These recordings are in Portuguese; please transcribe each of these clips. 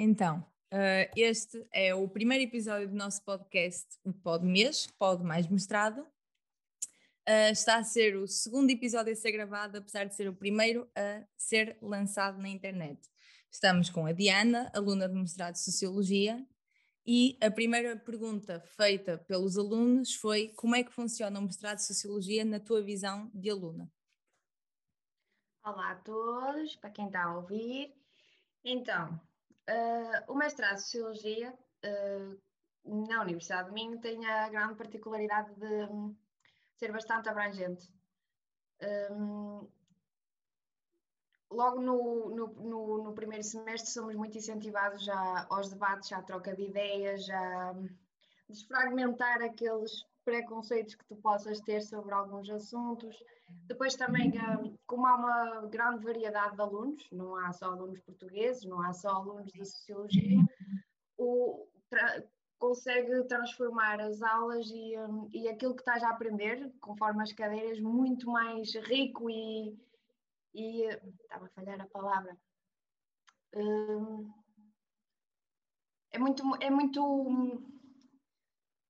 Então, uh, este é o primeiro episódio do nosso podcast, o Pod Mês, Pod Mais Mestrado. Uh, está a ser o segundo episódio a ser gravado, apesar de ser o primeiro a ser lançado na internet. Estamos com a Diana, aluna de mestrado de Sociologia, e a primeira pergunta feita pelos alunos foi como é que funciona o mestrado de Sociologia na tua visão de aluna? Olá a todos, para quem está a ouvir. Então, uh, o mestrado de Sociologia uh, na Universidade de Minho tem a grande particularidade de ser bastante abrangente. Um, logo no, no, no, no, primeiro semestre somos muito incentivados já aos debates, à troca de ideias, a desfragmentar aqueles preconceitos que tu possas ter sobre alguns assuntos. Depois também, como há uma grande variedade de alunos, não há só alunos portugueses, não há só alunos de Sociologia, o, consegue transformar as aulas e, um, e aquilo que estás a aprender, conforme as cadeiras, muito mais rico e. e estava a falhar a palavra. Um, é muito. É muito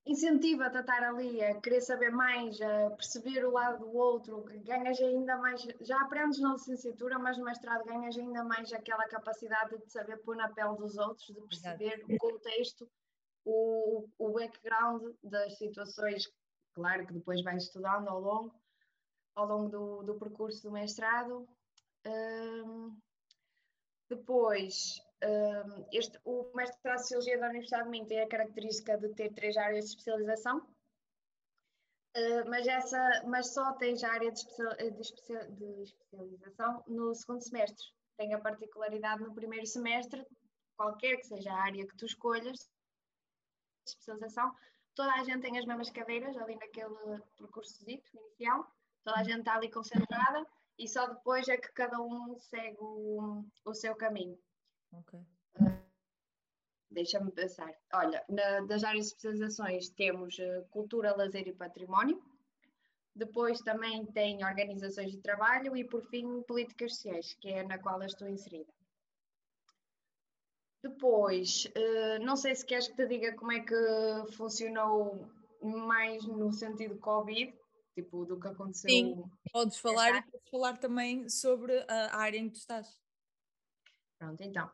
incentiva-te a estar ali, a querer saber mais, a perceber o lado do outro, ganhas ainda mais, já aprendes na licenciatura, mas no mestrado ganhas ainda mais aquela capacidade de saber pôr na pele dos outros, de perceber Exato. o contexto o, o background das situações, claro que depois vais estudando ao longo, ao longo do, do percurso do mestrado. Um, depois, este, o mestrado de Sociologia da Universidade de Minho tem a característica de ter três áreas de especialização, uh, mas, essa, mas só tens a área de, especial, de, especial, de especialização no segundo semestre. Tem a particularidade no primeiro semestre, qualquer que seja a área que tu escolhas, especialização, toda a gente tem as mesmas cadeiras ali naquele percurso inicial, toda a gente está ali concentrada e só depois é que cada um segue o, o seu caminho. Ok. Uh, Deixa-me pensar. Olha, na, das áreas de especializações temos uh, cultura, lazer e património. Depois também tem organizações de trabalho e, por fim, políticas sociais, que é na qual eu estou inserida. Depois, uh, não sei se queres que te diga como é que funcionou mais no sentido Covid, tipo, do que aconteceu. Sim, podes falar e podes falar também sobre a área em que tu estás. Pronto, então.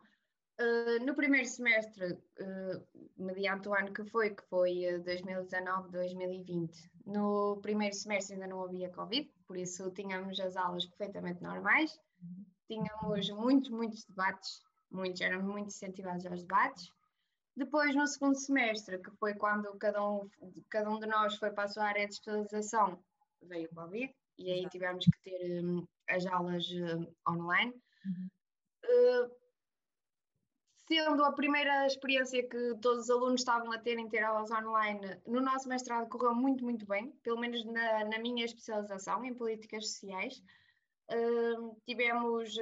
Uh, no primeiro semestre, uh, mediante o ano que foi, que foi 2019-2020, no primeiro semestre ainda não havia Covid, por isso tínhamos as aulas perfeitamente normais, tínhamos muitos, muitos debates muitos, eram muito incentivados aos debates. Depois, no segundo semestre, que foi quando cada um, cada um de nós foi para a sua área de especialização, veio o Covid e aí tivemos que ter um, as aulas uh, online. Uhum. Uh, sendo a primeira experiência que todos os alunos estavam a ter em ter aulas online, no nosso mestrado correu muito, muito bem, pelo menos na, na minha especialização em políticas sociais tivemos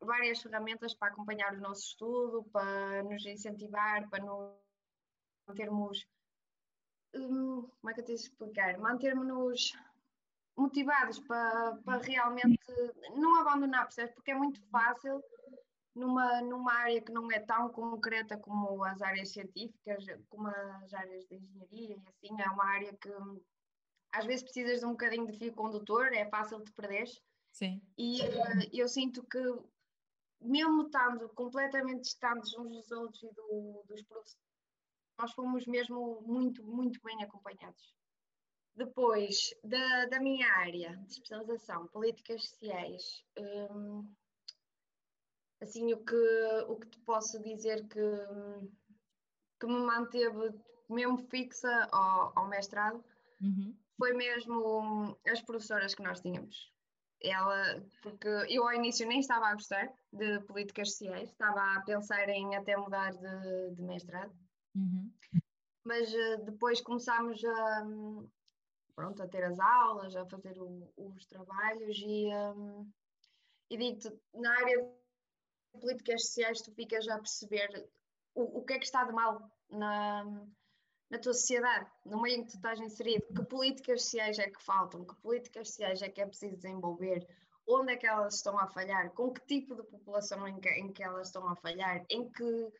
várias ferramentas para acompanhar o nosso estudo, para nos incentivar, para não termos. como é que eu tenho de explicar? Mantermos-nos motivados para, para realmente não abandonar, percebes? Porque é muito fácil numa, numa área que não é tão concreta como as áreas científicas, como as áreas de engenharia e assim, é uma área que às vezes precisas de um bocadinho de fio condutor, é fácil te perderes. Sim. E uh, eu sinto que, mesmo estando completamente distantes uns dos outros e do, dos professores, nós fomos mesmo muito, muito bem acompanhados. Depois, da, da minha área de especialização, políticas sociais, um, assim, o que, o que te posso dizer que, que me manteve mesmo fixa ao, ao mestrado uhum. foi mesmo as professoras que nós tínhamos ela, porque eu ao início nem estava a gostar de políticas sociais, estava a pensar em até mudar de, de mestrado, uhum. mas uh, depois começámos a, pronto, a ter as aulas, a fazer o, os trabalhos e, um, e digo-te, na área de políticas sociais tu ficas a perceber o, o que é que está de mal na, na tua sociedade, no meio em que tu estás inserido, que políticas sociais é que faltam, que políticas sociais é que é preciso desenvolver, onde é que elas estão a falhar, com que tipo de população em que, em que elas estão a falhar, em que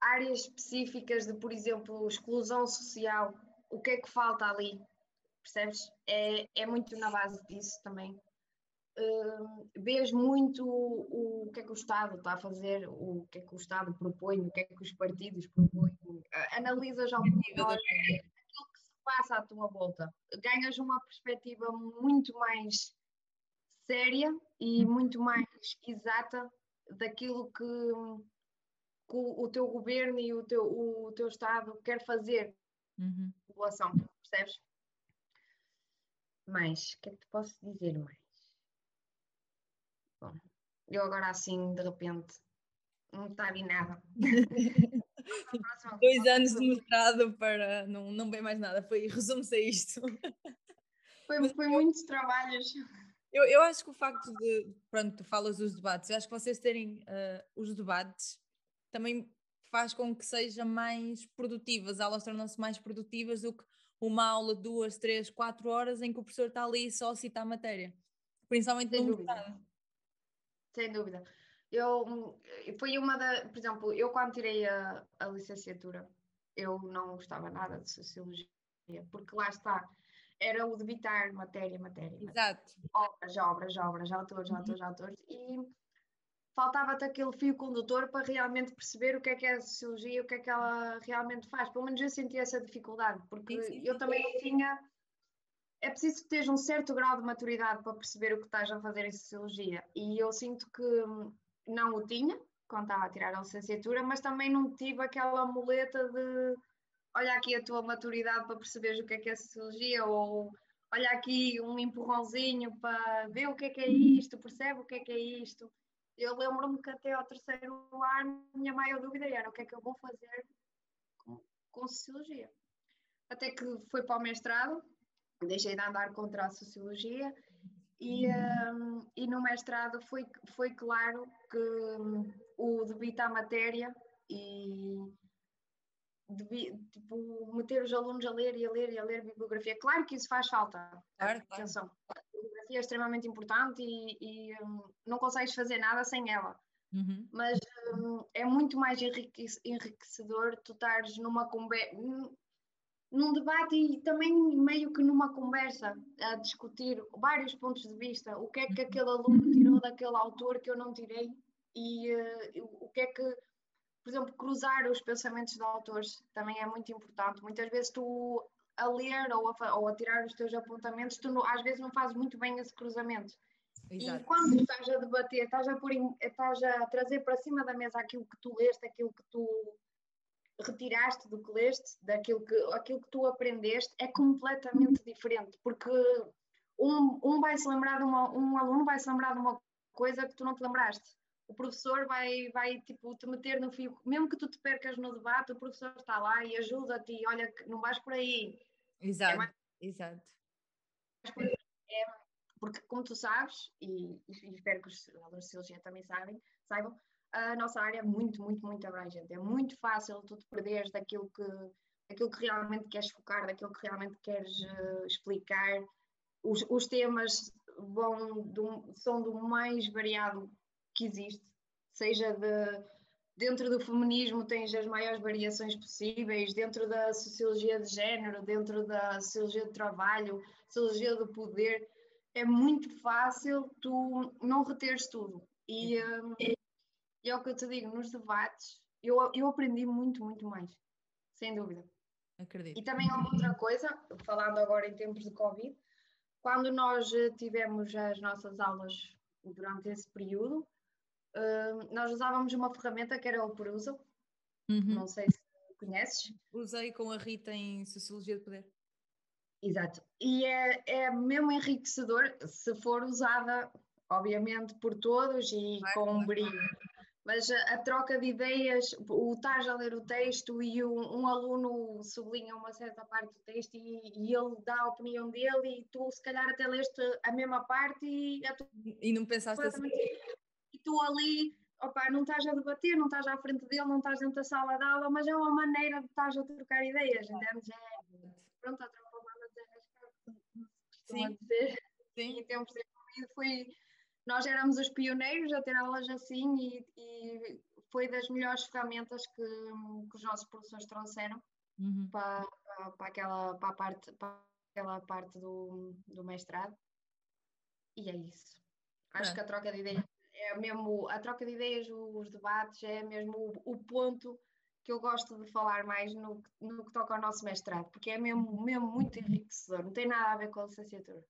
áreas específicas de, por exemplo, exclusão social, o que é que falta ali? Percebes? É, é muito na base disso também. Uh, vês muito o, o, que é que o Estado está a fazer, o que é que o Estado propõe, o que é que os partidos propõem, uh, analisas ao pormenor aquilo que se passa à tua volta, ganhas uma perspectiva muito mais séria e muito mais exata daquilo que, que o, o, teu governo e o teu, o, o teu Estado quer fazer uhum. população, percebes? Mais, o que é que te posso dizer mais? Bom, eu agora assim, de repente, não está ali nada. Dois anos de mestrado para não, não bem mais nada, foi resume-se a isto. Foi, foi muitos trabalhos. Eu, eu acho que o facto de, pronto, tu falas dos debates, eu acho que vocês terem uh, os debates também faz com que sejam mais produtivas, as aulas tornam-se mais produtivas do que uma aula de duas, três, quatro horas em que o professor está ali só a citar a matéria, principalmente no dúvida. Sem dúvida. Eu, foi uma da, por exemplo, eu quando tirei a, a licenciatura, eu não gostava nada de Sociologia, porque lá está, era o debitar matéria, matéria. Exato. Obras, obras, obras, autores, uhum. autores, autores. E faltava-te aquele fio condutor para realmente perceber o que é que é a sociologia, o que é que ela realmente faz. Pelo menos eu senti essa dificuldade, porque sim, sim, eu também tinha. É preciso ter um certo grau de maturidade para perceber o que estás a fazer em sociologia. E eu sinto que não o tinha quando estava a tirar a licenciatura, mas também não tive aquela muleta de olha aqui a tua maturidade para perceberes o que é que é sociologia, ou olha aqui um empurrãozinho para ver o que é que é isto, percebe o que é que é isto. Eu lembro-me que até ao terceiro ano, minha maior dúvida era o que é que eu vou fazer com, com sociologia. Até que foi para o mestrado, deixei de andar contra a sociologia e, um, e no mestrado foi, foi claro que um, o debito à matéria e tipo, meter os alunos a ler e a ler e a ler bibliografia. Claro que isso faz falta. Claro, Atenção. A bibliografia é extremamente importante e, e um, não consegues fazer nada sem ela. Uhum. Mas um, é muito mais enriquecedor tu estares numa conversa, num debate e também meio que numa conversa a discutir vários pontos de vista, o que é que aquele aluno tirou daquele autor que eu não tirei e uh, o que é que por exemplo, cruzar os pensamentos de autores também é muito importante. Muitas vezes tu a ler ou a, ou a tirar os teus apontamentos, tu às vezes não fazes muito bem esse cruzamento. Exato. E quando estás a debater, estás a, pôr, estás a trazer para cima da mesa aquilo que tu leste, aquilo que tu retiraste do que leste, daquilo que, aquilo que tu aprendeste, é completamente diferente, porque um, um vai se lembrar de uma, um aluno vai se lembrar de uma coisa que tu não te lembraste o professor vai, vai tipo, te meter no fio, mesmo que tu te percas no debate, o professor está lá e ajuda-te e olha que não vais por aí. Exato, é mais... exato. É, porque como tu sabes, e, e espero que os alunos de Sociologia também sabem, saibam, a nossa área é muito, muito, muito abrangente. É muito fácil tu te perderes daquilo que, daquilo que realmente queres focar, daquilo que realmente queres uh, explicar. Os, os temas vão do, são do mais variado que existe, seja de, dentro do feminismo tens as maiores variações possíveis, dentro da sociologia de género, dentro da sociologia do trabalho, sociologia do poder, é muito fácil tu não reteres tudo. E, um, e é o que eu te digo, nos debates eu, eu aprendi muito, muito mais, sem dúvida. Acredito. E também há outra coisa, falando agora em tempos de Covid, quando nós tivemos as nossas aulas durante esse período, Uh, nós usávamos uma ferramenta que era o Perusal, uhum. não sei se conheces. Usei com a Rita em Sociologia de Poder. Exato. E é, é mesmo enriquecedor se for usada, obviamente, por todos e com um brilho. Mas a, a, troca de ideias, o estás a ler o texto e um, um aluno sublinha uma certa parte do texto e, e, ele dá a opinião dele e tu se calhar até leste a mesma parte e... Tu... E não pensaste assim? tu ali, opa, não estás a debater, não estás à frente dele, não estás dentro da sala de aula, mas é uma maneira de estás a trocar ideias, entendes? É, pronto, a troca humana de dizer. Sim. E tempos de foi, nós éramos os pioneiros a ter aulas assim e, e foi das melhores ferramentas que, que os nossos professores trouxeram uhum. para, para, para, aquela, para, a parte, para aquela parte do, do mestrado. E é isso. Acho é. que a troca de ideias é mesmo a troca de ideias, os debates, é mesmo o, o ponto que eu gosto de falar mais no, no que toca ao nosso mestrado, porque é mesmo, mesmo muito enriquecedor, não tem nada a ver com a licenciatura.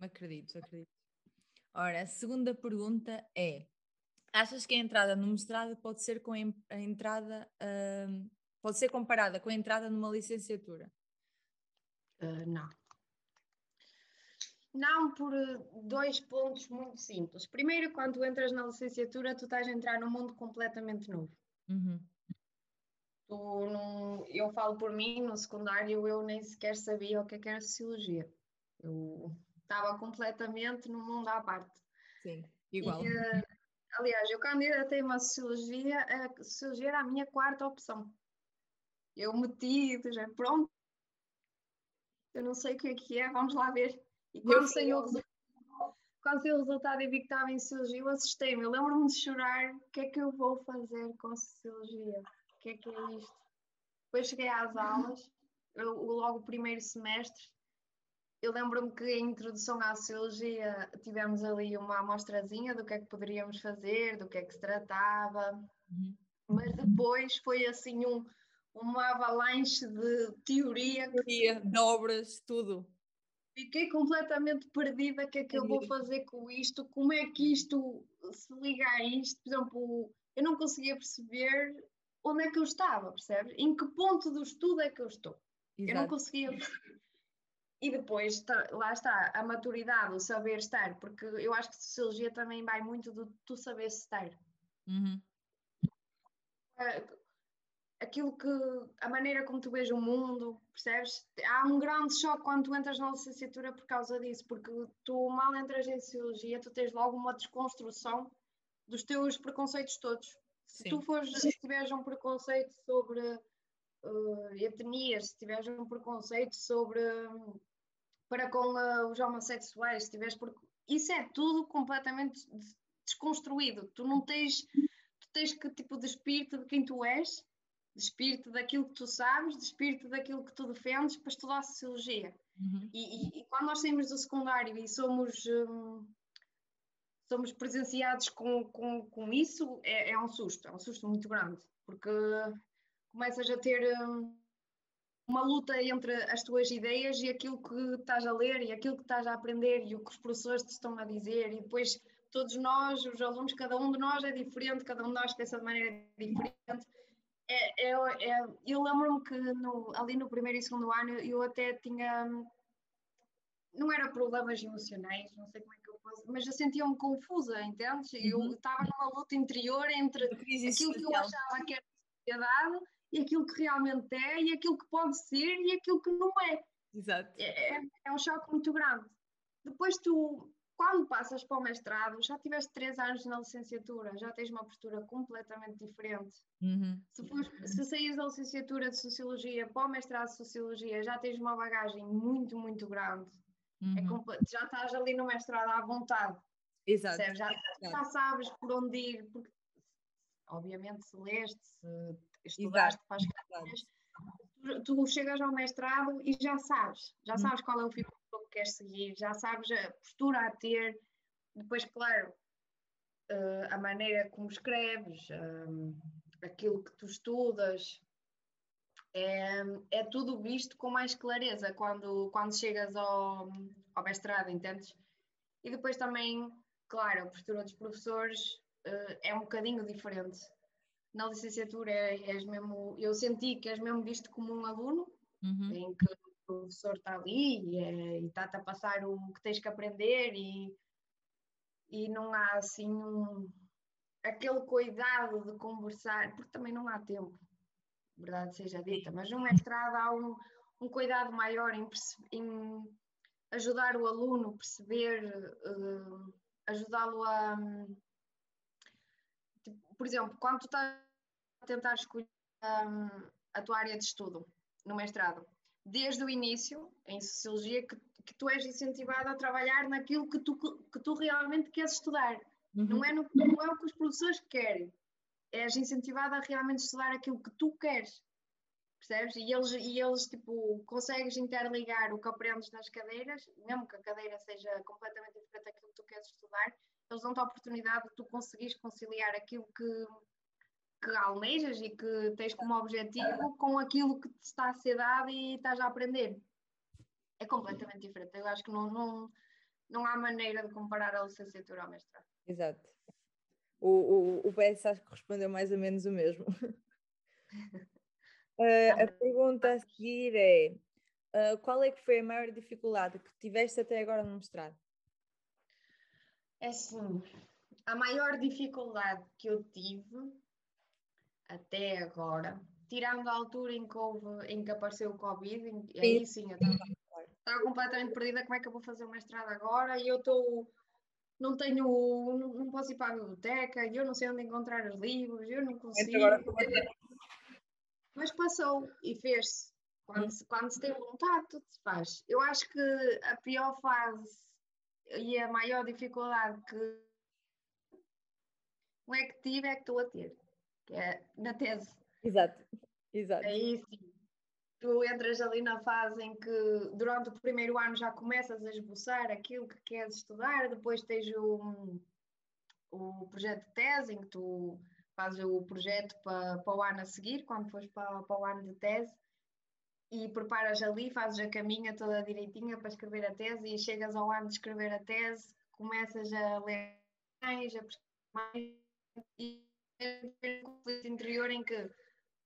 Acredito, acredito. Ora, a segunda pergunta é: achas que a entrada no mestrado pode ser com a entrada, uh, pode ser comparada com a entrada numa licenciatura? Uh, não. Não por eh, dois pontos muito simples. Primeiro, quando entras na licenciatura, tu estás a entrar num mundo completamente novo. Uhum. Tu não, eu falo por mim, no secundário eu nem sequer sabia o que, é que era sociologia. Eu estava completamente no mundo à parte. Sim, igual. E, uh, aliás, eu candidatei-me a sociologia, a sociologia era a minha quarta opção. Eu meti, já, pronto, eu não sei o que é que é, vamos lá ver. E quando saiu o resultado, quando saiu o resultado e vi que estava em sociologia, eu assustei-me. Eu lembro-me de chorar. O que é que eu vou fazer com sociologia? O que é que é isto? Depois cheguei às aulas, eu, logo o primeiro semestre. Eu lembro-me que em introdução à sociologia tivemos ali uma amostrazinha do que é que poderíamos fazer, do que é que se tratava, uhum. mas depois foi assim um, uma avalanche de teoria. Teoria, de obras, tudo fiquei completamente perdida. O que é que eu vou fazer com isto? Como é que isto se liga a isto? Por exemplo, eu não conseguia perceber onde é que eu estava, percebes? Em que ponto do estudo é que eu estou? Exato. Eu não conseguia perceber. E depois, tá, lá está, a maturidade, o saber estar, porque eu acho que sociologia também vai muito do tu saber estar. Uhum. Uh, aquilo que a maneira como tu vês o mundo, percebes? Há um grande choque quando tu entras na licenciatura por causa disso, porque tu mal entras em sociologia, tu tens logo uma desconstrução dos teus preconceitos todos. Se tu fores, se tiveres um preconceito sobre uh, etnias, se tiveres um preconceito sobre um, para com uh, os homossexuais, se tiveres por... isso é tudo completamente desconstruído. Tu não tens, tu tens que tipo de espírito de quem tu és despir-te daquilo que tu sabes, despir-te daquilo que tu defendes para estudar Sociologia. Uhum. E, e, e, quando nós saímos do secundário e somos, um, somos presenciados com, com, com isso, é, é, um susto, é um susto muito grande, porque começas a ter um, uma luta entre as tuas ideias e aquilo que estás a ler e aquilo que estás a aprender e o que os professores te estão a dizer e depois todos nós, os alunos, cada um de nós é diferente, cada um de nós pensa de maneira diferente é, é, é, eu lembro-me que no, ali no primeiro e segundo ano eu até tinha. Não era problemas emocionais, não sei como é que eu posso, mas eu sentia-me confusa, entendes? Eu uhum. estava numa luta interior entre aquilo que eu achava que era sociedade e aquilo que realmente é, e aquilo que pode ser e aquilo que não é. Exato. É, é, é um choque muito grande. Depois tu quando passas para o mestrado, já tiveste três anos na licenciatura, já tens uma postura completamente diferente. Uhum. Se, for, se saís da licenciatura de Sociologia para o mestrado de Sociologia, já tens uma bagagem muito, muito grande. É uhum. É já estás ali no mestrado à vontade. Exato. Já, já, sabes por onde ir, porque obviamente se leste, se estudaste para as cadeiras, tu, tu chegas ao mestrado e já sabes, já uhum. sabes qual é o fio queres seguir, já sabes a postura a ter, depois, claro, uh, a maneira como escreves, um, aquilo que tu estudas, é, é tudo visto com mais clareza quando, quando chegas ao, ao mestrado, entendes? E depois também, claro, a postura dos professores uh, é um bocadinho diferente. Na licenciatura és mesmo, eu senti que és mesmo visto como um aluno, uhum. em que professor está ali e, é, está-te a passar o que tens que aprender e, e não há assim um, aquele cuidado de conversar, porque também não há tempo, verdade seja dita, mas no mestrado há um, um cuidado maior em, em, ajudar o aluno a perceber, uh, ajudá-lo a. Tipo, por exemplo, quando tu estás a tentar escolher um, a tua área de estudo no mestrado, desde o início, em Sociologia, que, que tu és incentivado a trabalhar naquilo que tu, que tu realmente queres estudar. Uhum. Não, é no, não é o que os professores querem. és incentivado a realmente estudar aquilo que tu queres, percebes? E eles, e eles tipo, consegues interligar o que aprendes nas cadeiras, mesmo que a cadeira seja completamente diferente daquilo que tu queres estudar, eles dão-te a oportunidade de tu conseguires conciliar aquilo que, que almejas e que tens como objetivo com aquilo que te está a ser dado e estás a aprender. É completamente diferente. Eu acho que não, não, não há maneira de comparar a licenciatura ao mestrado. Exato. O, o, o PS acho que respondeu mais ou menos o mesmo. uh, a pergunta a seguir é: uh, qual é que foi a maior dificuldade que tiveste até agora no mestrado? É assim, a maior dificuldade que eu tive até agora, tirando a altura em que, houve, em que apareceu o Covid, em, aí sim eu estava, completamente perdida como é que eu vou fazer o mestrado agora e eu estou não tenho, não, não, posso ir para a biblioteca, eu não sei onde encontrar os livros, eu não consigo. Mas passou e fez-se. Quando, se, quando se tem vontade, tudo se faz. Eu acho que a pior fase e a maior dificuldade que não é que tive é que estou a ter, que é na tese. Exato, exato. Aí sim, tu entras ali na fase em que durante o primeiro ano já começas a esboçar aquilo que queres estudar, depois tens o, o projeto de tese, em que tu fazes o projeto para, para o ano a seguir, quando fores para, para o ano de tese, e preparas ali, fazes a caminha toda direitinha para escrever a tese e chegas ao ano de escrever a tese, começas a ler mais, a mais e um conflito interior em que,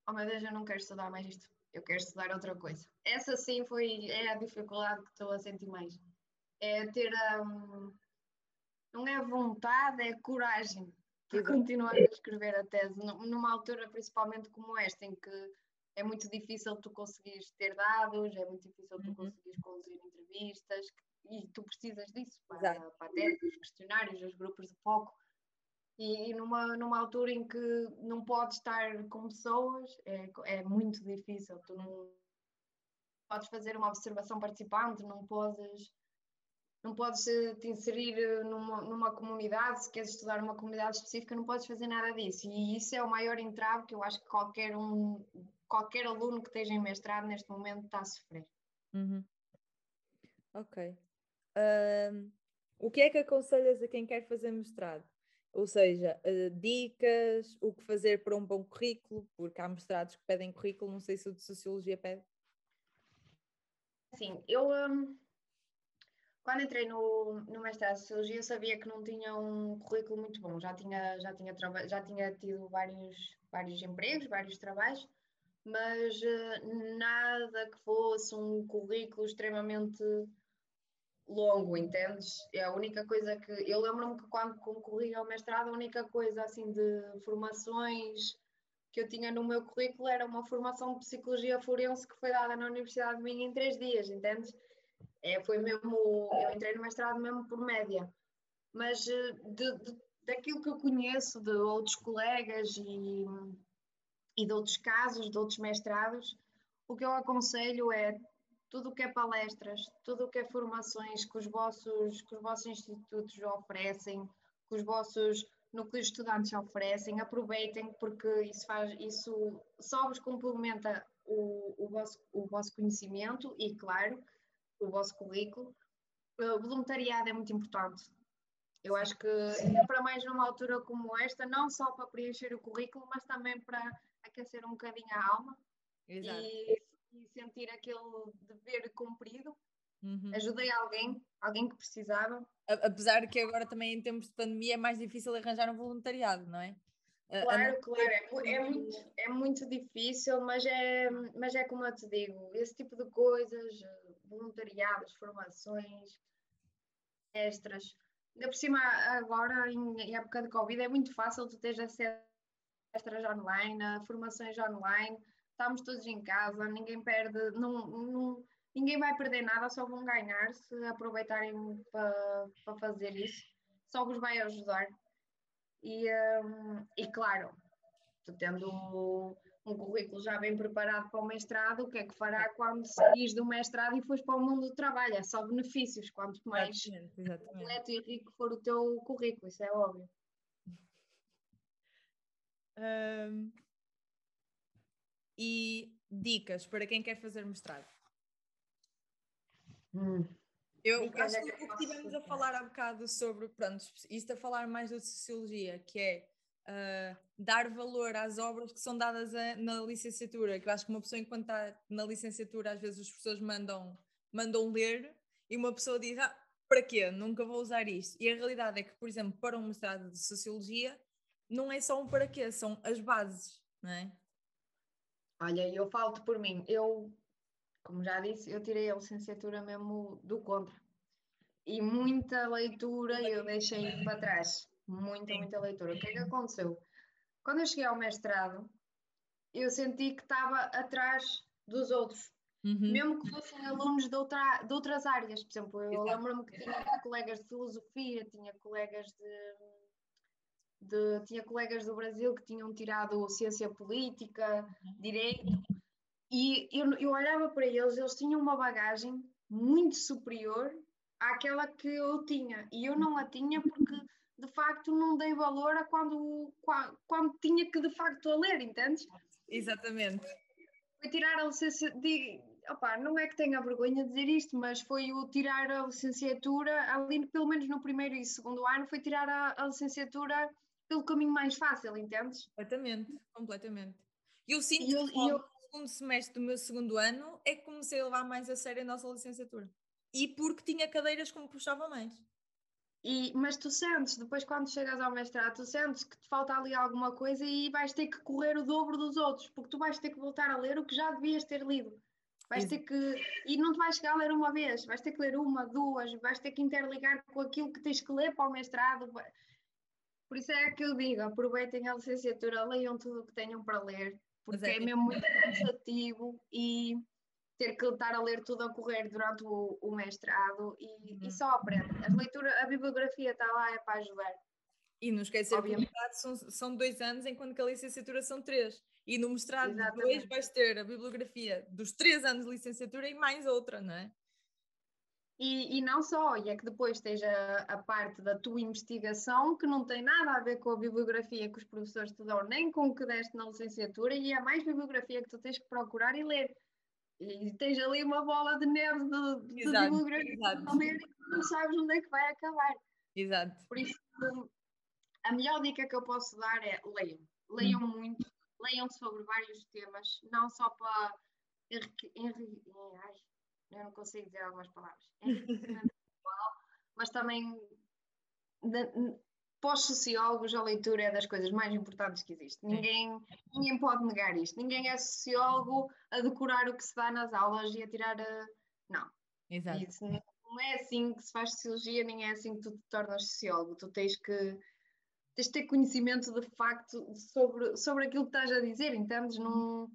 oh meu Deus, eu não quero estudar mais isto, eu quero estudar outra coisa. Essa sim foi é a dificuldade que estou a sentir mais. É ter um, não é vontade, é coragem de continuar a escrever a tese, numa altura principalmente como esta, em que é muito difícil tu conseguires ter dados, é muito difícil tu uhum. conseguires conduzir entrevistas e tu precisas disso para, para tese, os questionários, os grupos de foco. E, e, numa, numa altura em que não podes estar com pessoas, é, é muito difícil. Tu não podes fazer uma observação participante, não podes não podes eh, te inserir eh, numa, numa comunidade, se queres estudar numa comunidade específica, não podes fazer nada disso. E isso é o maior entrave que eu acho que qualquer um, qualquer aluno que esteja em mestrado neste momento está a sofrer. Uhum. Ok. Um, o que é que aconselhas a quem quer fazer mestrado? Ou seja, uh, dicas, o que fazer para um bom currículo, porque há mestrados que pedem currículo, não sei se o de Sociologia pede. Sim, eu um, quando entrei no, no mestrado de Sociologia sabia que não tinha um currículo muito bom, já tinha, já tinha, já tinha tido vários, vários empregos, vários trabalhos, mas uh, nada que fosse um currículo extremamente longo, entendes? É a única coisa que. Eu lembro-me que quando concorri ao mestrado, a única coisa assim de formações que eu tinha no meu currículo era uma formação de psicologia forense que foi dada na Universidade de Minho em três dias, entendes? É, foi mesmo. Eu entrei no mestrado mesmo por média. Mas eh, de, de, daquilo que eu conheço de outros colegas e e de outros casos, de outros mestrados, o que eu aconselho é tudo o que é palestras, tudo o que é formações que os vossos, que os vossos institutos oferecem, que os vossos núcleos estudantes oferecem, aproveitem porque isso faz isso só vos complementa o, o, vosso, o vosso conhecimento e, claro, o vosso currículo. O voluntariado é muito importante. Eu acho que ainda para mais numa altura como esta, não só para preencher o currículo, mas também para aquecer um bocadinho a alma e, e, sentir aquele dever cumprido. Uhum. Ajudei alguém, alguém que precisava. Apesar que agora também em tempos de pandemia é mais difícil arranjar um voluntariado, não é? Claro, claro, é, é, muito, é muito difícil, mas é, mas é como eu te digo, esse tipo de coisas, voluntariados, formações, extras, ainda por cima agora em época de Covid é muito fácil tu teres acesso palestras online, formações online, estamos todos em casa, ninguém perde, não, não, ninguém vai perder nada, só vão ganhar se aproveitarem para, para fazer isso, só vos vai ajudar. E, um, e claro, tendo um currículo já bem preparado para o mestrado, o que é que fará quando saís do mestrado e fores para o mundo do trabalho? É só benefícios, quanto mais completo e rico for o teu currículo, isso é óbvio. Um, e dicas para quem quer fazer mestrado. Hum. Eu acho que o que estivemos a falar há bocado sobre, pronto, isto a falar mais da sociologia, que é uh, dar valor às obras que são dadas a, na licenciatura, que eu acho que uma pessoa enquanto está na licenciatura, às vezes as pessoas mandam, mandam ler e uma pessoa diz, ah, para quê? Nunca vou usar isto. E a realidade é que, por exemplo, para um mestrado de sociologia, não é só um para quê, são as bases, não é? Olha, eu falo-te por mim, eu, como já disse, eu tirei a licenciatura mesmo do contra. E muita leitura eu deixei para trás. Muita, muita leitura. O que é que aconteceu? Quando eu cheguei ao mestrado, eu senti que estava atrás dos outros. Uhum. Mesmo que fossem alunos de, outra, de outras áreas. Por exemplo, eu lembro-me que tinha colegas de filosofia, tinha colegas de, de, tinha colegas do Brasil que tinham tirado ciência política, direito, e eu, eu olhava para eles, eles tinham uma bagagem muito superior àquela que eu tinha, e eu não a tinha porque de facto não dei valor a quando, quando, quando tinha que de facto a ler, entendes? Exatamente. Foi tirar a licença de. Opa, não é que tenha vergonha de dizer isto, mas foi o tirar a licenciatura, ali pelo menos no primeiro e segundo ano, foi tirar a, a licenciatura pelo caminho mais fácil, entendes? Completamente, completamente. Eu sinto eu, que eu, no segundo semestre do meu segundo ano é que comecei a levar mais a sério a nossa licenciatura. E porque tinha cadeiras que me puxavam mais. E, mas tu sentes, depois quando chegas ao mestrado, tu sentes que te falta ali alguma coisa e vais ter que correr o dobro dos outros, porque tu vais ter que voltar a ler o que já devias ter lido. Vais ter que. E não te vais chegar a ler uma vez, vais ter que ler uma, duas, vais ter que interligar com aquilo que tens que ler para o mestrado. Por isso é que eu digo: aproveitem a licenciatura, leiam tudo o que tenham para ler, porque é, é mesmo muito cansativo e ter que estar a ler tudo a correr durante o, o mestrado e, uhum. e, só aprende. A leitura, a bibliografia está lá é para ajudar. E não esquecer que mestrado são, são dois anos, enquanto que a licenciatura são três. E no mestrado Exatamente. de dois vais ter a bibliografia dos três anos de licenciatura e mais outra, não é? E, e, não só, e é que depois esteja a parte da tua investigação que não tem nada a ver com a bibliografia que os professores te dão, nem com o que deste na licenciatura, e é mais bibliografia que tu tens que procurar e ler. E tens ali uma bola de neve de, de exato, bibliografia exato. a ler e não sabes onde é que vai acabar. Exato. Por isso, a melhor dica que eu posso dar é leiam. Leiam hum. muito, leiam sobre vários temas, não só para enriquecer. Ai, eu não consigo dizer algumas palavras, mas também para os sociólogos a leitura é das coisas mais importantes que existe. Ninguém, ninguém pode negar isto. Ninguém é sociólogo a decorar o que se dá nas aulas e a tirar a... Não. Exato. Isso não é assim que se faz sociologia, nem é assim que tu te tornas sociólogo. Tu tens que tens de ter conhecimento de facto sobre, sobre aquilo que estás a dizer, entendes? Não,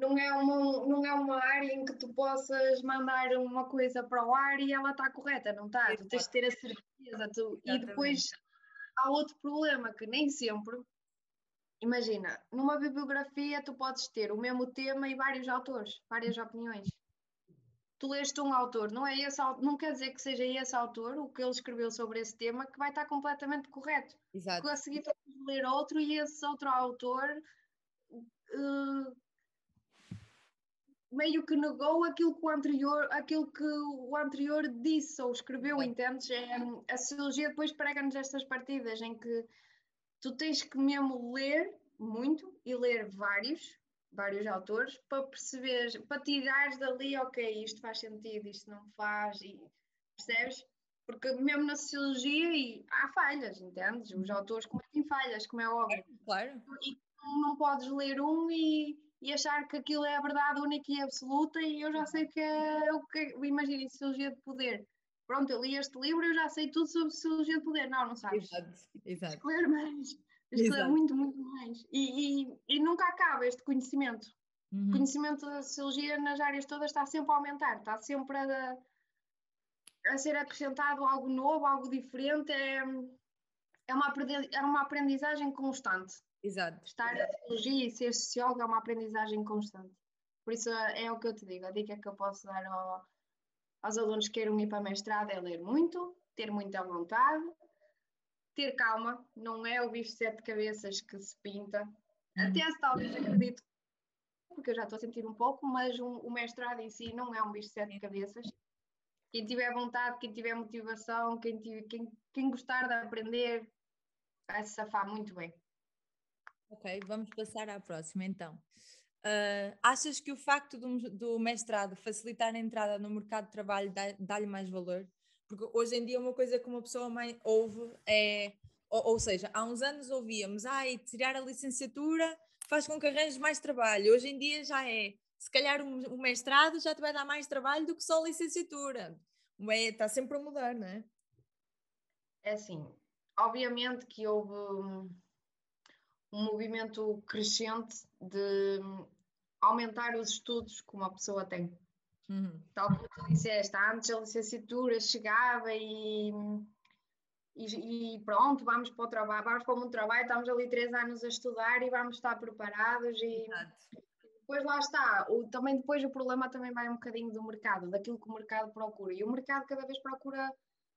não é, uma, não é uma área em que tu possas mandar uma coisa para o ar e ela está correta, não está? Tu tens de ter a certeza. Tu, e depois há outro problema que nem sempre. Imagina, numa bibliografia tu podes ter o mesmo tema e vários autores, várias opiniões. Tu leste um autor, não é esse não quer dizer que seja esse autor, o que ele escreveu sobre esse tema, que vai estar completamente correto. Exato. Porque a seguir tu ler outro e esse outro autor uh, meio que negou aquilo que o anterior, aquilo que o anterior disse ou escreveu, é. entendes? É, a sociologia depois prega-nos estas partidas em que tu tens que mesmo ler muito e ler vários, vários autores para perceber, para tirares dali, ok, isto faz sentido, isto não faz, e percebes? Porque mesmo na sociologia e há falhas, entendes? Os uhum. autores cometem falhas, como é óbvio. Claro. E não podes ler um e e achar que aquilo é a verdade única e absoluta e eu já sei que é o que imaginem sociologia de poder. Pronto, eu li este livro eu já sei tudo sobre sociologia de poder, não, não sabes. Exato, exato. escolher mais muito, muito mais. E, e, e, nunca acaba este conhecimento. Uhum. o conhecimento da sociologia nas áreas todas está sempre a aumentar está sempre a, a ser acrescentado algo novo, algo diferente. É, é, uma, é uma aprendizagem constante Exato. Estar na psicologia e ser sociólogo é uma aprendizagem constante. Por isso é o que eu te digo, a dica que eu posso dar ao, aos alunos que queiram ir para a mestrado é ler muito, ter muita vontade, ter calma, não é o bicho de sete cabeças que se pinta. Até se talvez acredito, porque eu já estou a sentir um pouco, mas um, o mestrado em si não é um bicho de sete cabeças. Quem tiver vontade, quem tiver motivação, quem, tiver, quem, quem gostar de aprender, vai se safar muito bem. Ok, vamos passar à próxima então. Uh, achas que o facto do, do, mestrado facilitar a entrada no mercado de trabalho dá-lhe mais valor? Porque hoje em dia uma coisa que uma pessoa mais ouve é, ou, ou seja, há uns anos ouvíamos, ai, tirar a licenciatura faz com que arranjes mais trabalho. Hoje em dia já é, se calhar o, mestrado já te vai dar mais trabalho do que só a licenciatura. É, está sempre a mudar, não é? É assim, obviamente que houve um movimento crescente de aumentar os estudos que uma pessoa tem. Uhum. Tal como tu disseste, antes a licenciatura chegava e, e, e, pronto, vamos para o trabalho, vamos para o mundo do trabalho, estamos ali três anos a estudar e vamos estar preparados e Exato. depois lá está. O, também depois o problema também vai um bocadinho do mercado, daquilo que o mercado procura. E o mercado cada vez procura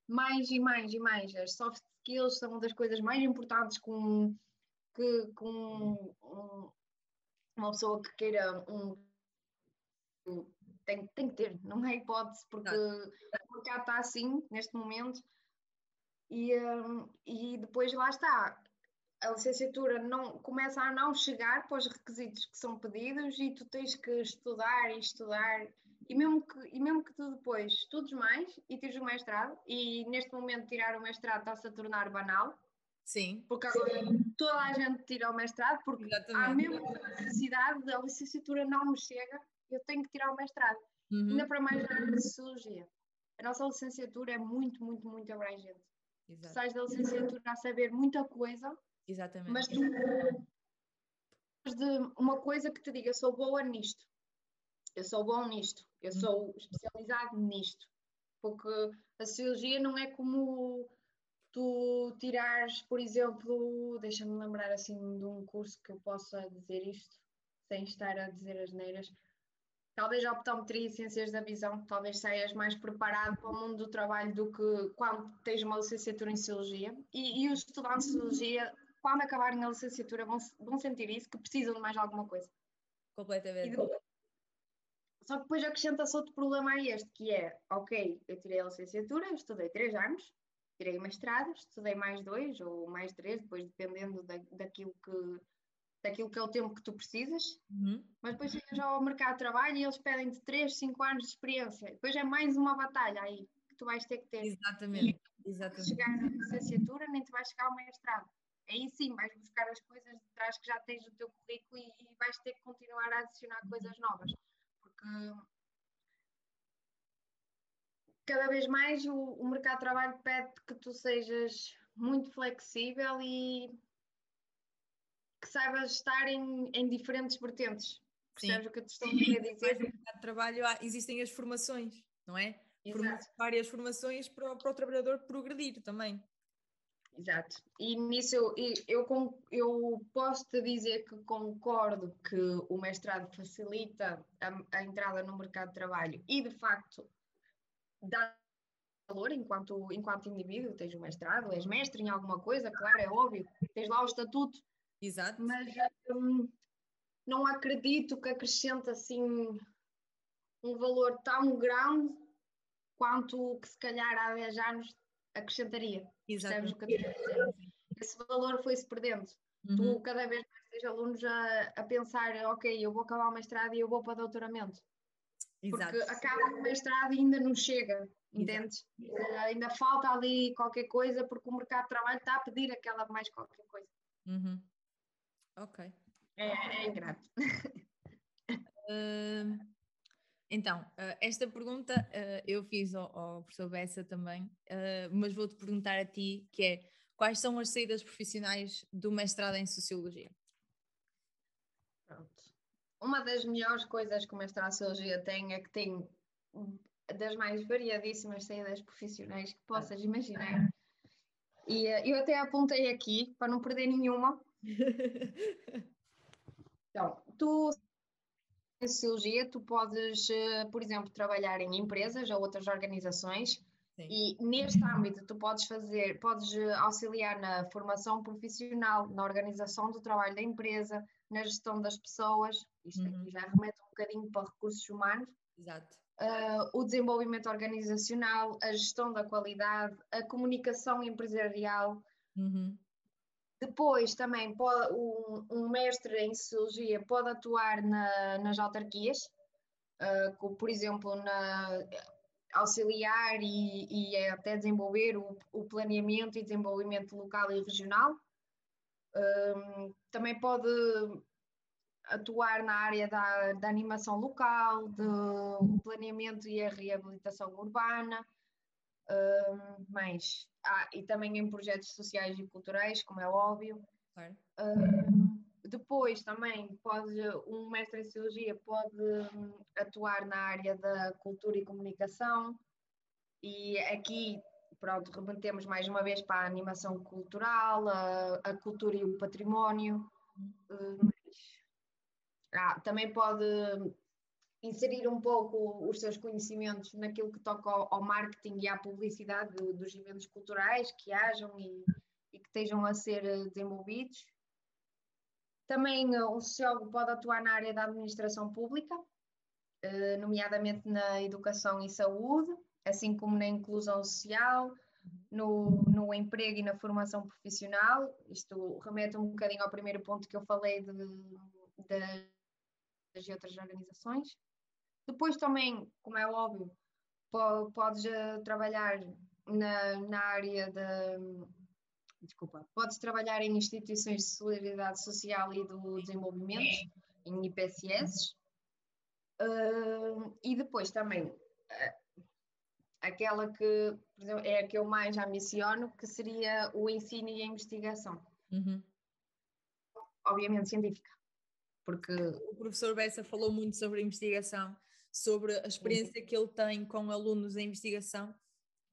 mais e mais e mais. As soft skills são uma das coisas mais importantes com que com um, uma pessoa que queira um tem, tem que ter, não é hipótese, porque o mercado está assim neste momento e, um, e depois lá está. A licenciatura não, começa a não chegar para os requisitos que são pedidos e tu tens que estudar e estudar e mesmo que, e mesmo que tu depois estudes mais e tires o mestrado e neste momento tirar o mestrado está-se a tornar banal Sim. Porque agora toda a gente tira o mestrado, porque Exatamente. há mesmo necessidade da licenciatura não me chega, eu tenho que tirar o mestrado. Uhum. Ainda para mais na área de sociologia. A nossa licenciatura é muito, muito, muito abrangente. Exato. Tu sais da licenciatura a saber muita coisa, Exatamente. mas tu de uma coisa que te diga, eu sou boa nisto, eu sou bom nisto, eu uhum. sou especializado nisto. Porque a sociologia não é como tu tirares, por exemplo, deixa-me lembrar assim de um curso que eu possa dizer isto sem estar a dizer as neiras. Talvez a optometria e ciências da visão, talvez saias mais preparado para o mundo do trabalho do que quando tens uma licenciatura em Sociologia. E, e os estudantes de Sociologia, quando acabarem a licenciatura, vão, vão sentir isso, que precisam de mais alguma coisa. Completamente. Depois, só que depois acrescenta-se outro problema a este, que é, ok, eu tirei a licenciatura, estudei três anos, tirei mestrado, estudei mais dois ou mais três, depois dependendo da, daquilo, que, daquilo que é o tempo que tu precisas, uhum. mas depois chegas ao mercado de trabalho e eles pedem-te três, cinco anos de experiência, depois é mais uma batalha aí que tu vais ter que ter. Exatamente. E, Exatamente. chegar à licenciatura nem te vais chegar ao mestrado. Aí sim vais buscar as coisas de trás que já tens no teu currículo e, e vais ter que continuar a adicionar coisas novas. Porque cada vez mais o, o mercado de trabalho pede que tu sejas muito flexível e que saibas estar em, em diferentes vertentes. Percebes o que eu te estou a dizer? No mercado de trabalho há, existem as formações, não é? Exato. Várias formações para, para o trabalhador progredir também. Exato. E nisso eu, eu, eu posso te dizer que concordo que o mestrado facilita a, a entrada no mercado de trabalho e de facto dá valor enquanto, enquanto indivíduo, tens um mestrado, és mestre em alguma coisa, claro, é óbvio, tens lá o estatuto. Exato. Mas hum, não acredito que acrescente assim um valor tão grande quanto que se calhar há 10 anos acrescentaria. Exato. Esse valor foi-se perdendo. Uhum. Tu cada vez mais tens alunos a, a pensar, ok, eu vou acabar o mestrado e eu vou para doutoramento. Porque acaba o mestrado e ainda não chega, entendes? Uh, ainda falta ali qualquer coisa porque o mercado de trabalho está a pedir aquela mais qualquer coisa. Uhum. Ok. É, é ingrato. Uh, então, uh, esta pergunta uh, eu fiz ao, ao professor Bessa também, mas vou-te perguntar a ti, que é quais são as saídas profissionais do mestrado em Sociologia? Uma das melhores coisas que uma estratégia tem é que tem das mais variadíssimas saídas profissionais que possas imaginar. E uh, eu até apontei aqui para não perder nenhuma. então, tu em sociologia, tu podes, uh, por exemplo, trabalhar em empresas ou outras organizações Sim. E neste âmbito tu podes fazer, podes eh, auxiliar na formação profissional, na organização do trabalho da empresa, na gestão das pessoas, isto uhum. aqui já remete um bocadinho para recursos humanos. Exato. Uh, o desenvolvimento organizacional, a gestão da qualidade, a comunicação empresarial. Uhum. Depois também pode, um, um, mestre em sociologia pode atuar na, nas autarquias, uh, por exemplo, na, auxiliar e, e até desenvolver o, o, planeamento e desenvolvimento local e regional. Um, também pode atuar na área da, da animação local, do planeamento e a reabilitação urbana, um, mas, ah, e também em projetos sociais e culturais, como é óbvio. Claro. Um, depois também pode, um mestre em Sociologia pode hum, atuar na área da cultura e comunicação e aqui, pronto, remetemos mais uma vez para a animação cultural, a, a cultura e o património. Hum, ah, também pode inserir um pouco os seus conhecimentos naquilo que toca ao, ao marketing e à publicidade do, dos eventos culturais que hajam e, e que estejam a ser desenvolvidos. Também uh, um sociólogo pode atuar na área da administração pública, nomeadamente na educação e saúde, assim como na inclusão social, no, no emprego e na formação profissional. Isto remete um bocadinho ao primeiro ponto que eu falei de, de, das outras organizações. Depois também, como é óbvio, podes uh, trabalhar na, na área da desculpa, podes trabalhar em instituições de solidariedade social e do desenvolvimento, em IPSS, uh, e depois também uh, aquela que exemplo, é a que eu mais ambiciono, que seria o ensino e a investigação. Uhum. Obviamente científica, porque... O professor Bessa falou muito sobre a investigação, sobre a experiência que ele tem com alunos em investigação,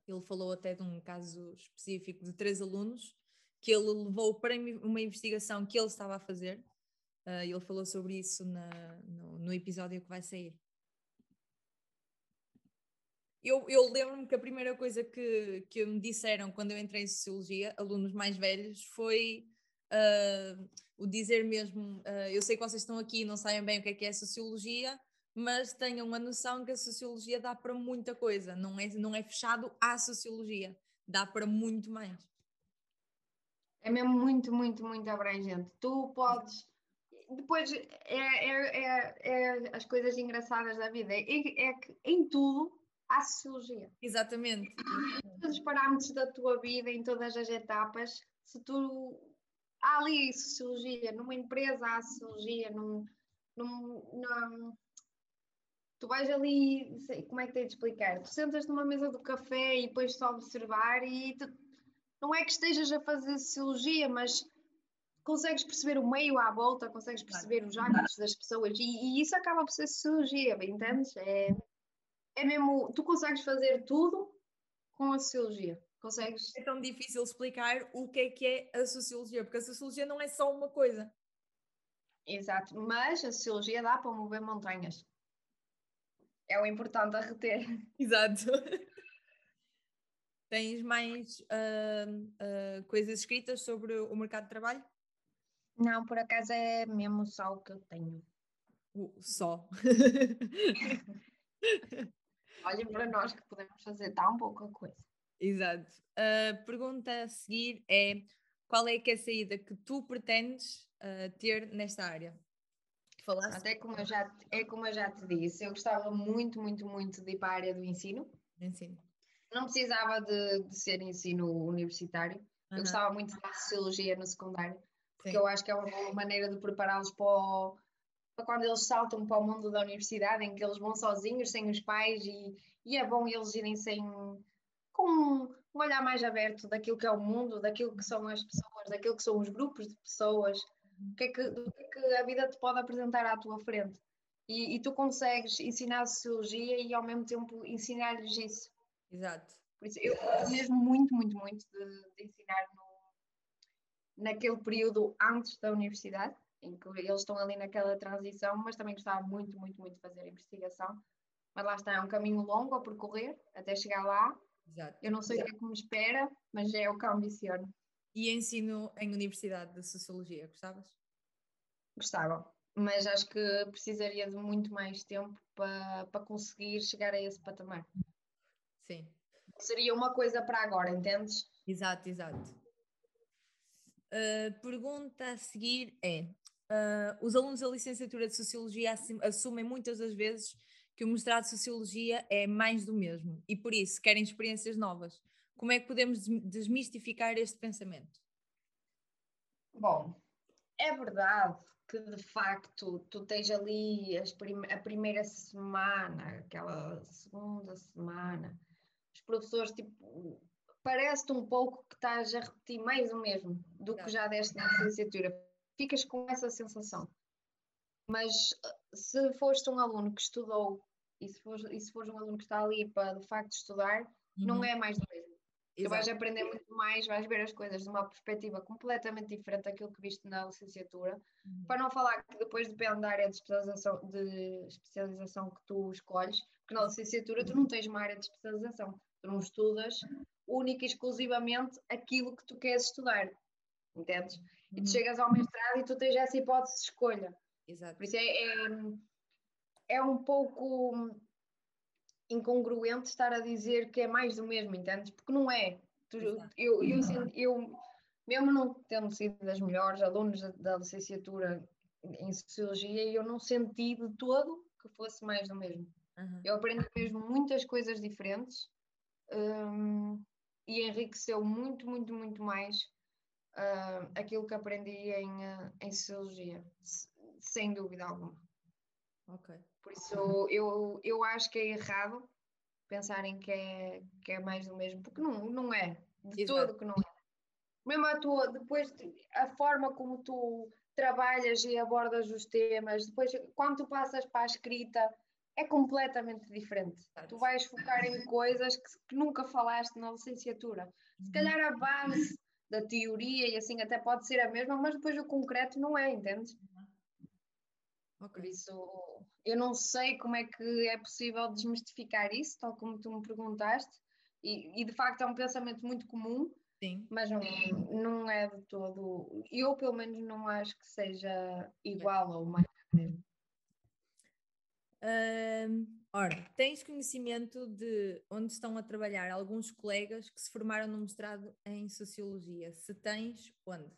ele falou até de um caso específico de três alunos que ele levou para uma investigação que ele estava a fazer. Uh, ele falou sobre isso na, no, no, episódio que vai sair. Eu, eu lembro-me que a primeira coisa que, que me disseram quando eu entrei em Sociologia, alunos mais velhos, foi uh, o dizer mesmo: uh, Eu sei que vocês estão aqui e não sabem bem o que é que é Sociologia, mas tenham a noção que a Sociologia dá para muita coisa, não é, não é fechado à Sociologia, dá para muito mais. É mesmo muito, muito, muito abrangente. Tu podes. Depois é, é, é, é as coisas engraçadas da vida. É, é que em tudo há sociologia. Exatamente. Todos os parâmetros da tua vida, em todas as etapas, se tu. Há ali sociologia, numa empresa há sociologia, num, num, num, tu vais ali, sei, como é que tenho de explicar? Tu sentas numa mesa do café e depois só observar e tu, não é que estejas a fazer sociologia, mas consegues perceber o meio à volta, consegues perceber os hábitos das pessoas e, e isso acaba por ser sociologia, entendes? É, é mesmo, tu consegues fazer tudo com a sociologia. Consegues? É tão difícil explicar o que é que é a sociologia, porque a sociologia não é só uma coisa. Exato, mas a sociologia dá para mover montanhas. É o importante a reter. Exato. Tens mais uh, uh, coisas escritas sobre o mercado de trabalho? Não, por acaso é mesmo só o que eu tenho. Uh, só. Olhem para nós que podemos fazer tão pouca coisa. Exato. A pergunta a seguir é: qual é que é a saída que tu pretendes uh, ter nesta área? Falaste? Até como eu já, é como eu já te disse, eu gostava muito, muito, muito de ir para a área do ensino. Ensino não precisava de, de ser ensino universitário. Uhum. Eu gostava muito da sociologia no secundário, porque Sim. eu acho que é uma maneira de prepará-los para, para quando eles saltam para o mundo da universidade, em que eles vão sozinhos, sem os pais, e, e é bom eles irem sem, com um olhar mais aberto daquilo que é o mundo, daquilo que são as pessoas, daquilo que são os grupos de pessoas, o que é que, do que, é que a vida te pode apresentar à tua frente. E, e tu consegues ensinar sociologia e ao mesmo tempo ensinar-lhes isso. Exato. Por isso, eu mesmo muito, muito, muito de, de ensinar no, naquele período antes da universidade, em que eles estão ali naquela transição, mas também gostava muito, muito, muito de fazer investigação. Mas lá está, é um caminho longo a percorrer até chegar lá. Exato. Eu não sei Exato. o que é que me espera, mas é o que ambiciono. E ensino em Universidade de Sociologia, gostavas? Gostava, mas acho que precisaria de muito mais tempo para, para conseguir chegar a esse patamar. Sim. Seria uma coisa para agora, entendes? Exato, exato. Uh, pergunta a seguir é: uh, os alunos da licenciatura de Sociologia assumem muitas das vezes que o mestrado de Sociologia é mais do mesmo e por isso querem experiências novas. Como é que podemos desmistificar este pensamento? Bom, é verdade que de facto tu tens ali prim a primeira semana, aquela segunda semana, os professores tipo parece-te um pouco que estás a repetir mais o mesmo do que já deste na licenciatura. Ficas com essa sensação. Mas eh, se foste um aluno que estudou e se fores, e se fores um aluno que está ali para de facto estudar, uhum. não é mais do mesmo. Tu vais aprender muito mais, vais ver as coisas de uma perspectiva completamente diferente daquilo que viste na licenciatura. Uhum. Para não falar que depois depende da área de especialização, de especialização que tu escolhes, porque na licenciatura tu não tens uma área de especialização, tu não estudas única e exclusivamente aquilo que tu queres estudar, entendes? Uhum. E tu uhum. chegas ao mestrado e tu tens essa hipótese de escolha. Exato. Por isso é, é, é um pouco incongruente estar a dizer que é mais do mesmo, entendes? Porque não é. Tu, eu, eu, eu, mesmo não tendo sido das melhores alunos da, da licenciatura em Sociologia, eu não senti de todo que fosse mais do mesmo. Uhum. Eu aprendi mesmo muitas coisas diferentes um, e enriqueceu muito, muito, muito mais uh, aquilo que aprendi em, uh, em Sociologia, sem dúvida alguma. Ok. Por isso eu, eu acho que é errado pensarem que é, que é mais do mesmo, porque não, não é, de Exato. todo que não é. Mesmo a tua, depois a forma como tu trabalhas e abordas os temas, depois quando tu passas para a escrita é completamente diferente. Tu vais focar em coisas que, que nunca falaste na licenciatura. Se calhar a base da teoria e assim até pode ser a mesma, mas depois o concreto não é, entendes? Okay. Por isso, eu não sei como é que é possível desmistificar isso, tal como tu me perguntaste, e, e de facto é um pensamento muito comum, Sim. mas não, não é de todo. Eu, pelo menos, não acho que seja igual ou mais mesmo. Uh, ora, tens conhecimento de onde estão a trabalhar alguns colegas que se formaram no mestrado em Sociologia? Se tens, onde?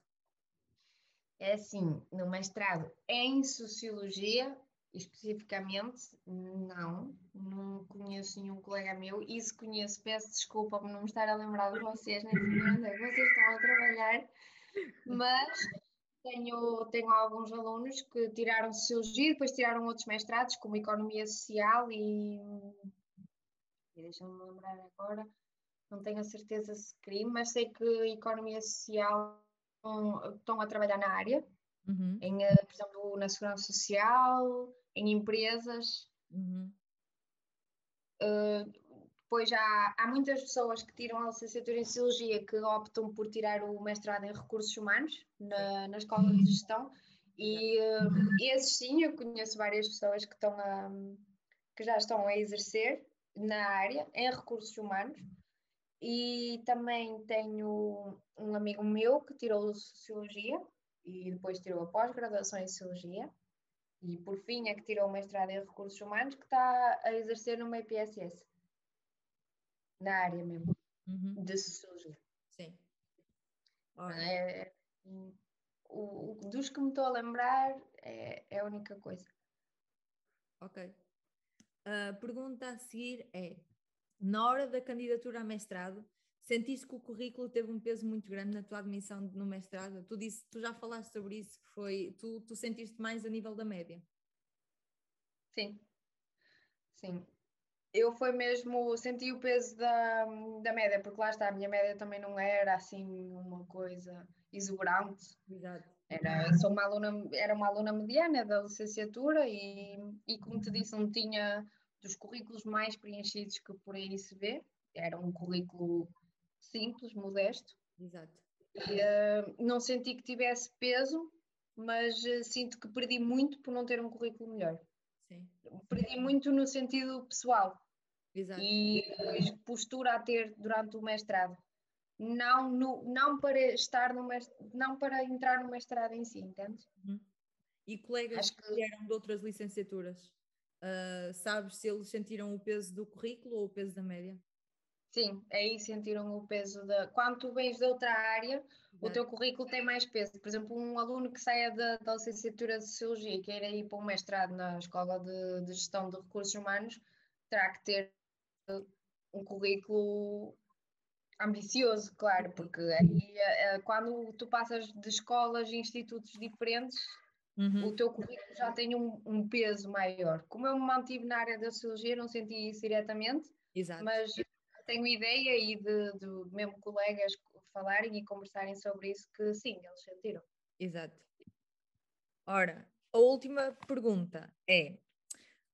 É assim, no mestrado em Sociologia, especificamente, não, não conheço nenhum colega meu e se conheço, peço desculpa por não me estar a lembrar de vocês, é que vocês estão a trabalhar, mas tenho, tenho alguns alunos que tiraram Sociologia, depois tiraram outros mestrados, como Economia Social e. Deixa-me lembrar agora, não tenho a certeza se crime, mas sei que Economia Social estão, estão a trabalhar na área, uhum. em, eh, por exemplo, na Segurança Social, em empresas. Uhum. Uh, depois há, há muitas pessoas que tiram a licenciatura em Sociologia que optam por tirar o mestrado em Recursos Humanos na, na Escola de Gestão. E uh, esses sim, eu conheço várias pessoas que, estão a, que já estão a exercer na área em Recursos Humanos. E também tenho um amigo meu que tirou Sociologia e depois tirou a pós-graduação em Sociologia. E por fim é que tirou o mestrado em Recursos Humanos que está a exercer numa IPSS na área mesmo, uhum. de sociologia. Sim. É, o, o, dos que me estou a lembrar é, é a única coisa. Ok. A pergunta a seguir é: na hora da candidatura a mestrado, sentiste que o currículo teve um peso muito grande na tua admissão no mestrado? Tu, disse, tu já falaste sobre isso, que foi, tu, tu sentiste mais a nível da média? Sim, sim eu foi mesmo, senti o peso da, da média, porque lá está, a minha média também não era assim uma coisa exuberante. Exato. Era, sou uma aluna, era uma aluna mediana da licenciatura e, e, como te disse, não tinha dos currículos mais preenchidos que por aí se vê. Era um currículo simples, modesto. Exato. E, uh, não senti que tivesse peso, mas uh, sinto que perdi muito por não ter um currículo melhor. Sim. Perdi muito no sentido pessoal, Exato. e postura a ter durante o mestrado. Não, no, não para estar no não para entrar no mestrado em si, entende? Uhum. E colegas que... que vieram de outras licenciaturas, uh, sabes se eles sentiram o peso do currículo ou o peso da média? Sim, aí sentiram o peso da. Quando tu vens de outra área, o teu currículo tem mais peso. Por exemplo, um aluno que saia da, da licenciatura de Sociologia e queira ir para um mestrado na Escola de, de Gestão de Recursos Humanos, terá que ter um currículo ambicioso, claro, porque aí, eh, quando tu passas de escolas e institutos diferentes, uhum. o teu currículo já tem um, um, peso maior. Como eu me mantive na área da Sociologia, não senti isso diretamente, Exato. mas tenho ideia e de, de mesmo colegas falarem e conversarem sobre isso que sim, eles sentiram. Exato. Ora, a última pergunta é: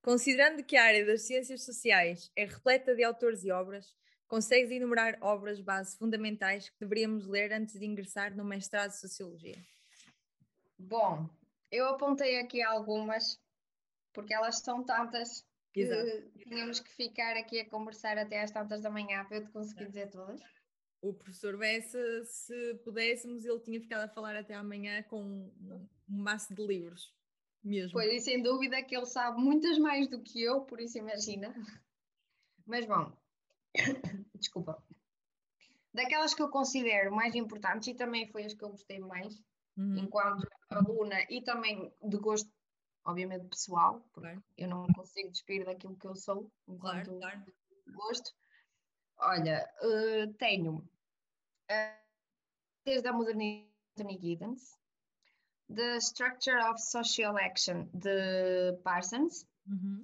considerando que a área das ciências sociais é repleta de autores e obras, consegues enumerar obras base fundamentais que deveríamos ler antes de ingressar no mestrado de Sociologia? Bom, eu apontei aqui algumas, porque elas são tantas que Exato. tínhamos que ficar aqui a conversar até às tantas da manhã para eu te conseguir dizer todas. O professor Bessa, se pudéssemos, ele tinha ficado a falar até amanhã com um, um maço de livros, mesmo. Pois, e sem dúvida que ele sabe muitas mais do que eu, por isso imagina. Mas bom, desculpa. Daquelas que eu considero mais importantes, e também foi as que eu gostei mais, uhum. enquanto aluna, e também de gosto obviamente pessoal, porque claro. eu não consigo despir daquilo que eu sou, enquanto claro, claro. gosto. Olha, uh, tenho uh, desde a modernidade Anthony Giddens, The Structure of Social Action de Parsons, uhum.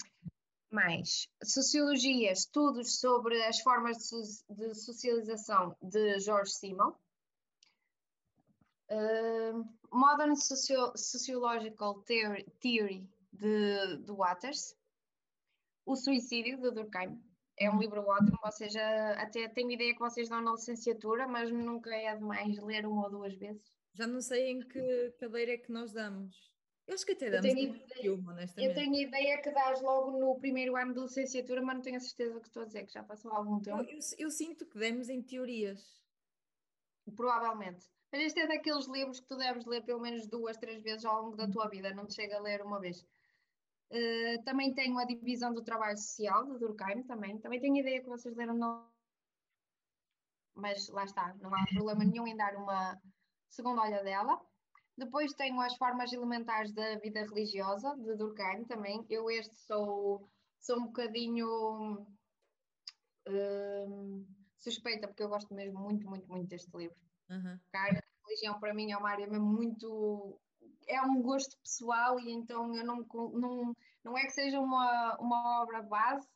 mais Sociologia, estudos sobre as formas de, de socialização de George Simmel, uh, Modern Socio Sociological Theory, Theory de, de Waters, O Suicídio de Durkheim. É um uhum. livro ótimo, ou seja, até tenho ideia que vocês dão na licenciatura, mas nunca é demais ler uma ou duas vezes. Já não sei em que cadeira é que nós damos. Eu acho que até damos eu tenho, uma, honestamente. Eu tenho ideia que dás logo no primeiro ano de licenciatura, mas não tenho a certeza que estou a dizer, que já passou algum tempo. Eu, eu, eu sinto que demos em teorias. Provavelmente. Mas este é daqueles livros que tu deves ler pelo menos duas, três vezes ao longo da tua vida, não te chega a ler uma vez. Uh, também tenho a divisão do trabalho social de Durkheim também. Também tenho ideia que vocês leram no... Mas lá está, não há problema nenhum em dar uma segunda olha dela. Depois tenho as formas elementares da vida religiosa de Durkheim também. Eu este sou, sou um bocadinho uh, suspeita porque eu gosto mesmo muito, muito, muito deste livro. Uhum. Cara, religião para mim é uma área mesmo muito. É um gosto pessoal e então eu não, não, não é que seja uma, uma obra base,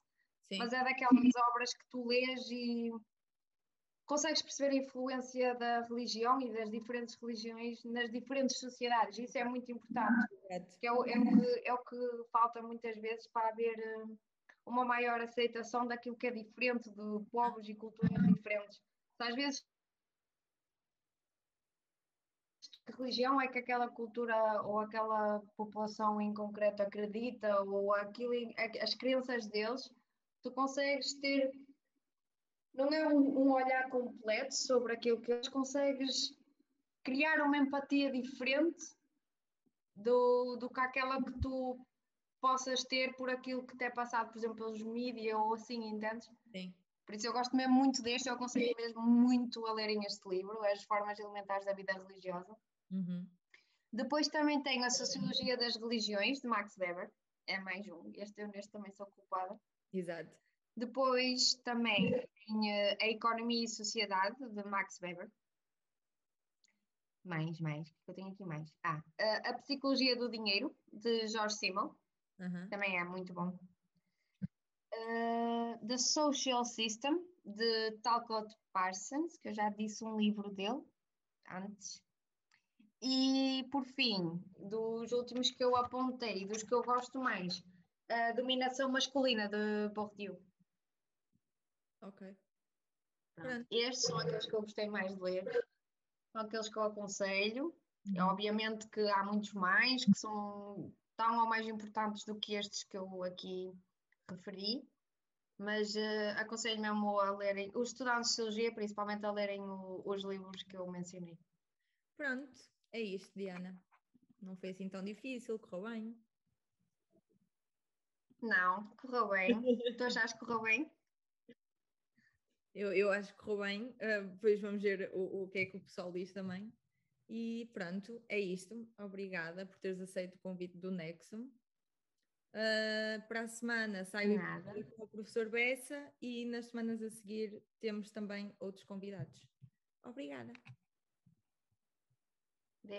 Sim. mas é daquelas obras que tu lês e consegues perceber a influência da religião e das diferentes religiões nas diferentes sociedades. Isso é muito importante, que é, o, é, o que, é o que falta muitas vezes para haver eh, uma maior aceitação daquilo que é diferente de povos e culturas diferentes. Às vezes que religião é que aquela cultura ou aquela população em concreto acredita, ou aquilo, as crenças deles, tu consegues ter. Não é um, um olhar completo sobre aquilo que eles consegues criar uma empatia diferente do, do que aquela que tu possas ter por aquilo que te é passado, por exemplo, pelos mídias ou assim, entendes? Sim. Por isso eu gosto mesmo muito deste, eu aconselho mesmo muito a lerem este livro, As Formas Elementares da Vida Religiosa. Uhum. Depois também tenho a Sociologia das Religiões, de Max Weber, é mais um, este eu neste também sou culpada. Exato. Depois também tenho A Economia e Sociedade, de Max Weber. Mais, mais, que eu tenho aqui mais. Ah, a, a Psicologia do Dinheiro, de Jorge Simmel, uhum. também é muito bom. Uh, The Social System, de Talcott Parsons, que eu já disse um livro dele antes. E, por fim, dos últimos que eu apontei, dos que eu gosto mais, a dominação masculina de Bourdieu. Ok. Pronto. Estes são aqueles que eu gostei mais de ler, são aqueles que eu aconselho. Uhum. Obviamente que há muitos mais que são tão ou mais importantes do que estes que eu aqui referi, Mas uh, aconselho mesmo a lerem, os estudantes de Sociologia, principalmente a lerem o, os livros que eu mencionei. Pronto, é isto, Diana. Não foi assim tão difícil, correu bem. Não, correu bem. tu achaste que correu bem? Eu, eu acho que correu bem. Uh, depois vamos ver o, o que é que o pessoal diz também. E pronto, é isto. Obrigada por teres aceito o convite do Nexo. Uh, para a semana sai o com o professor Bessa e nas semanas a seguir temos também outros convidados. Obrigada.